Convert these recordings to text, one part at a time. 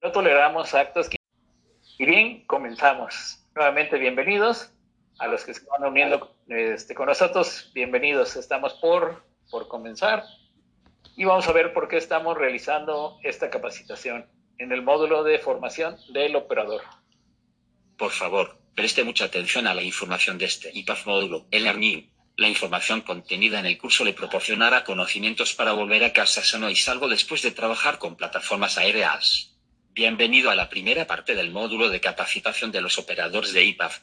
No toleramos actos que... Y bien, comenzamos. Nuevamente, bienvenidos a los que se van uniendo este, con nosotros. Bienvenidos, estamos por, por comenzar. Y vamos a ver por qué estamos realizando esta capacitación en el módulo de formación del operador. Por favor, preste mucha atención a la información de este IPAF módulo, el learning. La información contenida en el curso le proporcionará conocimientos para volver a casa sano y salvo después de trabajar con plataformas aéreas. Bienvenido a la primera parte del módulo de capacitación de los operadores de IPAF.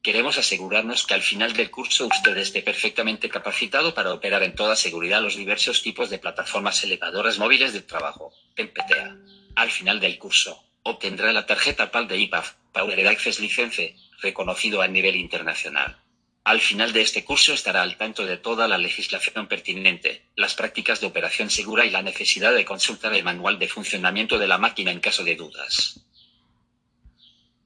Queremos asegurarnos que al final del curso usted esté perfectamente capacitado para operar en toda seguridad los diversos tipos de plataformas elevadoras móviles de trabajo, PTA. Al final del curso, obtendrá la tarjeta PAL de IPAF, Power Access License, reconocido a nivel internacional. Al final de este curso estará al tanto de toda la legislación pertinente, las prácticas de operación segura y la necesidad de consultar el manual de funcionamiento de la máquina en caso de dudas.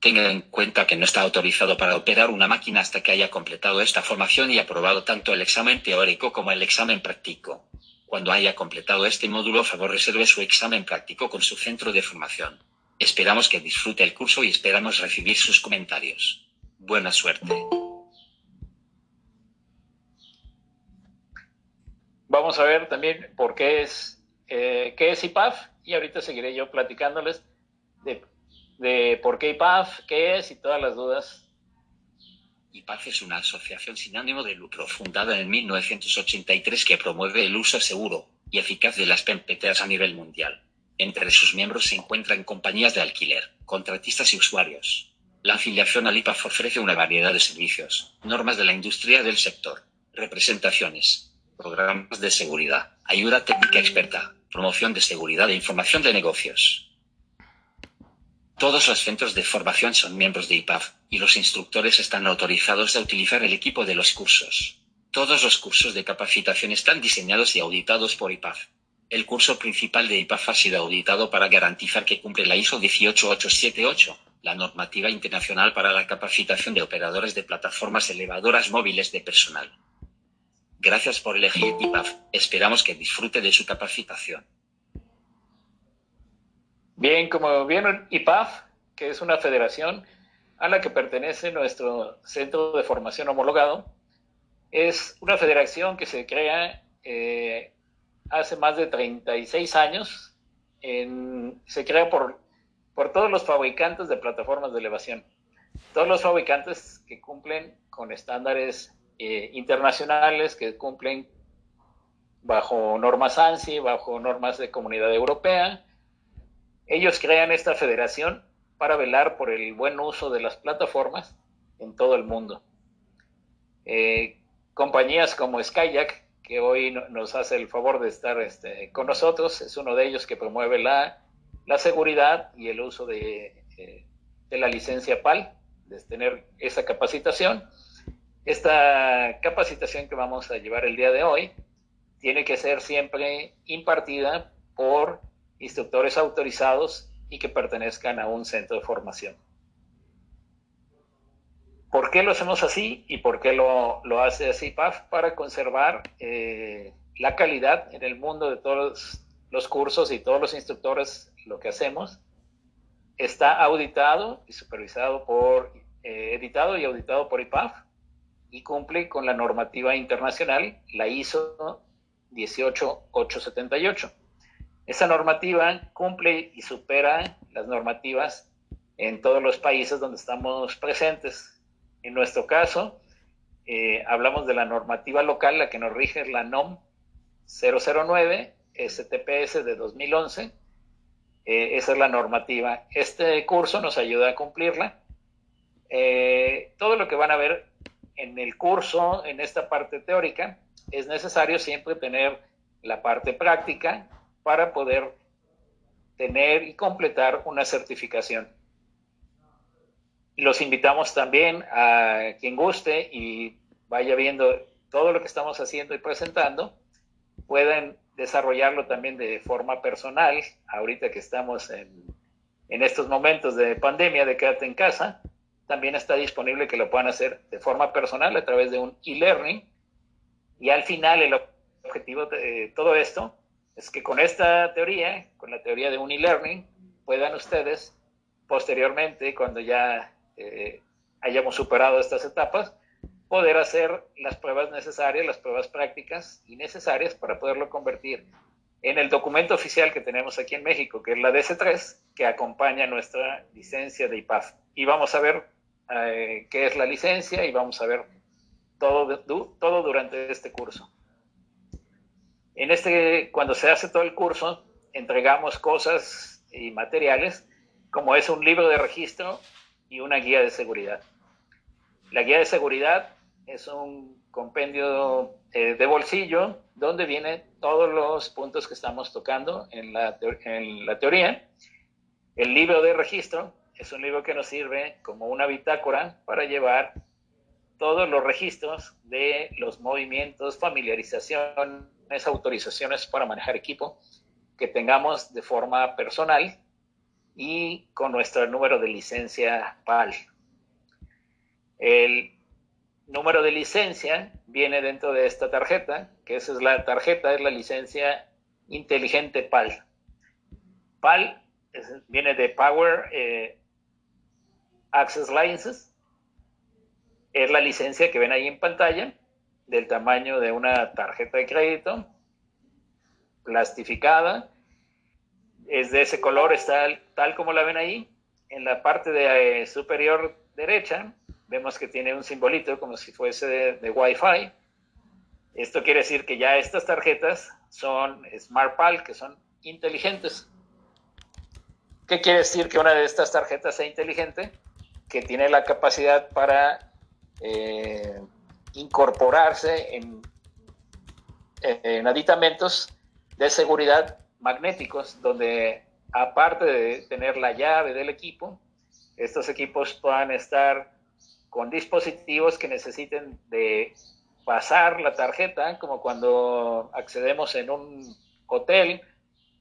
Tenga en cuenta que no está autorizado para operar una máquina hasta que haya completado esta formación y aprobado tanto el examen teórico como el examen práctico. Cuando haya completado este módulo, favor reserve su examen práctico con su centro de formación. Esperamos que disfrute el curso y esperamos recibir sus comentarios. Buena suerte. Vamos a ver también por qué es, eh, qué es IPAF y ahorita seguiré yo platicándoles de, de por qué IPAF, qué es y todas las dudas IPAF es una asociación sin ánimo de lucro fundada en 1983 que promueve el uso seguro y eficaz de las PMPTs a nivel mundial. Entre sus miembros se encuentran compañías de alquiler, contratistas y usuarios. La afiliación al IPAF ofrece una variedad de servicios, normas de la industria del sector, representaciones, programas de seguridad, ayuda técnica experta, promoción de seguridad e información de negocios. Todos los centros de formación son miembros de IPAF, y los instructores están autorizados a utilizar el equipo de los cursos. Todos los cursos de capacitación están diseñados y auditados por IPAF. El curso principal de IPAF ha sido auditado para garantizar que cumple la ISO 18878, la normativa internacional para la capacitación de operadores de plataformas elevadoras móviles de personal. Gracias por elegir IPAF. Esperamos que disfrute de su capacitación. Bien, como vieron, IPAF, que es una federación a la que pertenece nuestro centro de formación homologado, es una federación que se crea eh, hace más de 36 años. se crea por, por todos los fabricantes de plataformas de elevación. Todos los fabricantes que cumplen con estándares eh, internacionales que cumplen bajo normas ANSI, bajo normas de comunidad europea. Ellos crean esta federación para velar por el buen uso de las plataformas en todo el mundo. Eh, compañías como Skyjack, que hoy nos hace el favor de estar este, con nosotros, es uno de ellos que promueve la, seguridad y el uso eh, de la licencia PAL, de tener esa capacitación. Esta capacitación que vamos a llevar el día de hoy tiene que ser siempre impartida por instructores autorizados y que pertenezcan a un centro de formación. ¿Por qué lo hacemos así y por qué lo, hace así PAF? Para conservar eh, la calidad en el mundo de todos los cursos y todos los instructores, lo que hacemos. Está auditado y supervisado por, eh, editado y auditado por IPAF y cumple con la normativa internacional, la ISO 18878. Esa normativa cumple y supera las normativas en todos los países donde estamos presentes. En nuestro caso, eh, hablamos de la normativa local, la que nos rige es la NOM 009 STPS de 2011. Eh, esa es la normativa. Este curso nos ayuda a cumplirla. Eh, todo lo que van a ver en el curso, en esta parte teórica, es necesario siempre tener la parte práctica para poder tener y completar una certificación. Los invitamos también a quien guste y vaya viendo todo lo que estamos haciendo y presentando, pueden desarrollarlo también de forma personal, ahorita que estamos en, en estos momentos de pandemia, de quédate en casa, también está disponible que lo puedan hacer de forma personal a través de un e-learning. Y al final el objetivo de todo esto es que con esta teoría, con la teoría de un e-learning, puedan ustedes posteriormente, cuando ya eh, hayamos superado estas etapas, poder hacer las pruebas necesarias, las pruebas prácticas y necesarias para poderlo convertir en el documento oficial que tenemos aquí en México, que es la DC3, que acompaña nuestra licencia de IPAF. Y vamos a ver eh, qué es la licencia y vamos a ver todo, todo durante este curso. En este, cuando se hace todo el curso, entregamos cosas y materiales, como es un libro de registro y una guía de seguridad. La guía de seguridad es un compendio eh, de bolsillo donde vienen todos los puntos que estamos tocando en la, en la teoría. El libro de registro es un libro que nos sirve como una bitácora para llevar todos los registros de los movimientos, familiarizaciones, autorizaciones para manejar equipo que tengamos de forma personal y con nuestro número de licencia PAL. El número de licencia viene dentro de esta tarjeta, que esa es la tarjeta, es la licencia inteligente PAL. PAL viene de Power eh, Access Licenses. Es la licencia que ven ahí en pantalla, del tamaño de una tarjeta de crédito, plastificada. Es de ese color, está tal como la ven ahí. En la parte de, eh, superior derecha vemos que tiene un simbolito como si fuese de, de Wi-Fi. Esto quiere decir que ya estas tarjetas son SmartPal, que son inteligentes. ¿Qué quiere decir que una de estas tarjetas sea inteligente? Que tiene la capacidad para eh, incorporarse en, en aditamentos de seguridad magnéticos, donde aparte de tener la llave del equipo, estos equipos puedan estar con dispositivos que necesiten de pasar la tarjeta, como cuando accedemos en un hotel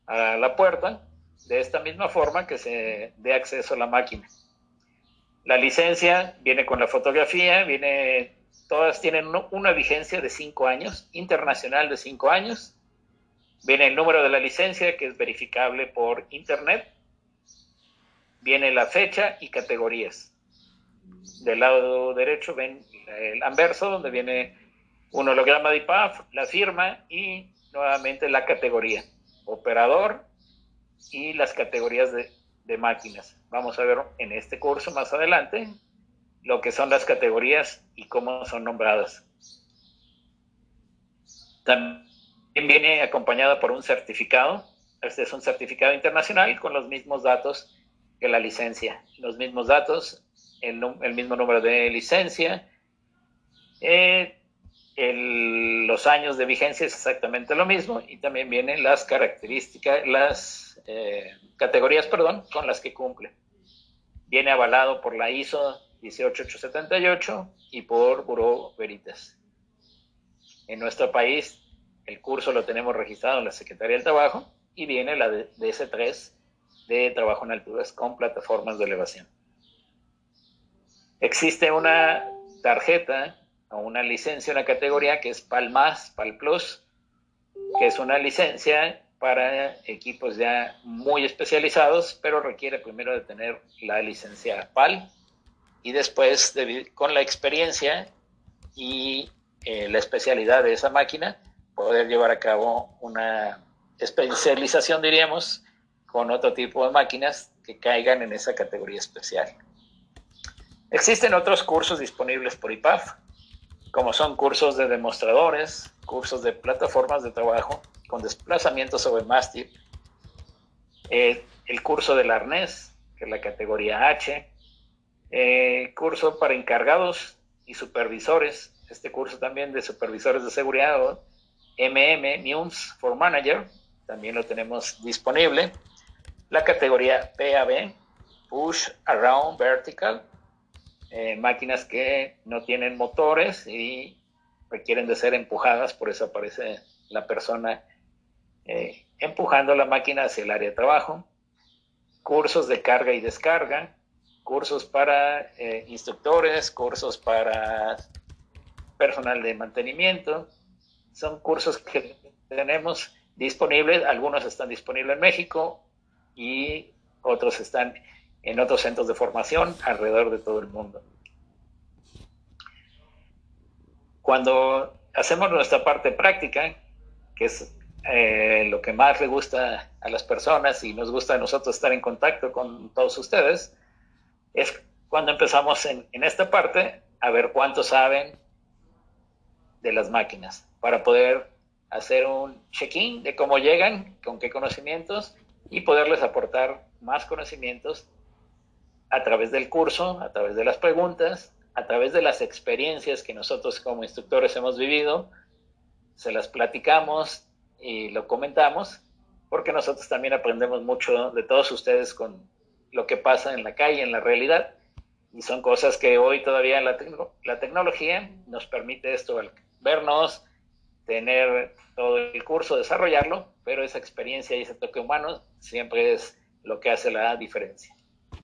a la puerta, de esta misma forma que se dé acceso a la máquina. La licencia viene con la fotografía, viene, todas tienen una vigencia de cinco años, internacional de cinco años. Viene el número de la licencia que es verificable por internet. Viene la fecha y categorías. Del lado derecho ven el anverso, donde viene un holograma de IPAF, la firma y nuevamente la categoría, operador y las categorías de, de máquinas. Vamos a ver en este curso más adelante lo que son las categorías y cómo son nombradas. También viene acompañada por un certificado. Este es un certificado internacional con los mismos datos que la licencia. Los mismos datos el, mismo número de licencia. Eh, los años de vigencia es exactamente lo mismo y también vienen las características, las eh, categorías, perdón, con las que cumple. Viene avalado por la ISO 18878 y por Bureau Veritas. En nuestro país, el curso lo tenemos registrado en la Secretaría del Trabajo y viene la DS3 de trabajo en alturas con plataformas de elevación. Existe una tarjeta una licencia, una categoría que es PAL Más, PAL Plus, que es una licencia para equipos ya muy especializados, pero requiere primero de tener la licencia PAL y después, con la experiencia y eh, la especialidad de esa máquina, poder llevar a cabo una especialización, diríamos, con otro tipo de máquinas que caigan en esa categoría especial. Existen otros cursos disponibles por IPAF, como son cursos de demostradores, cursos de plataformas de trabajo con desplazamiento sobre mástil, eh, el curso del arnés, que es la categoría H, eh, curso para encargados y supervisores, este curso también de supervisores de seguridad, MM, MUMS for Manager, también lo tenemos disponible, la categoría PAB, Push Around Vertical, eh, máquinas que no tienen motores y requieren de ser empujadas, por eso aparece la persona eh, empujando la máquina hacia el área de trabajo, cursos de carga y descarga, cursos para eh, instructores, cursos para personal de mantenimiento, son cursos que tenemos disponibles, algunos están disponibles en México y otros están en otros centros de formación alrededor de todo el mundo. Cuando hacemos nuestra parte práctica, que es eh, lo que más le gusta a las personas y nos gusta a nosotros estar en contacto con todos ustedes, es cuando empezamos en, en esta parte a ver cuánto saben de las máquinas para poder hacer un check-in de cómo llegan, con qué conocimientos y poderles aportar más conocimientos a través del curso, a través de las preguntas, a través de las experiencias que nosotros como instructores hemos vivido, se las platicamos y lo comentamos, porque nosotros también aprendemos mucho de todos ustedes con lo que pasa en la calle, en la realidad, y son cosas que hoy todavía la, la tecnología nos permite esto, vernos, tener todo el curso, desarrollarlo, pero esa experiencia y ese toque humano siempre es lo que hace la diferencia.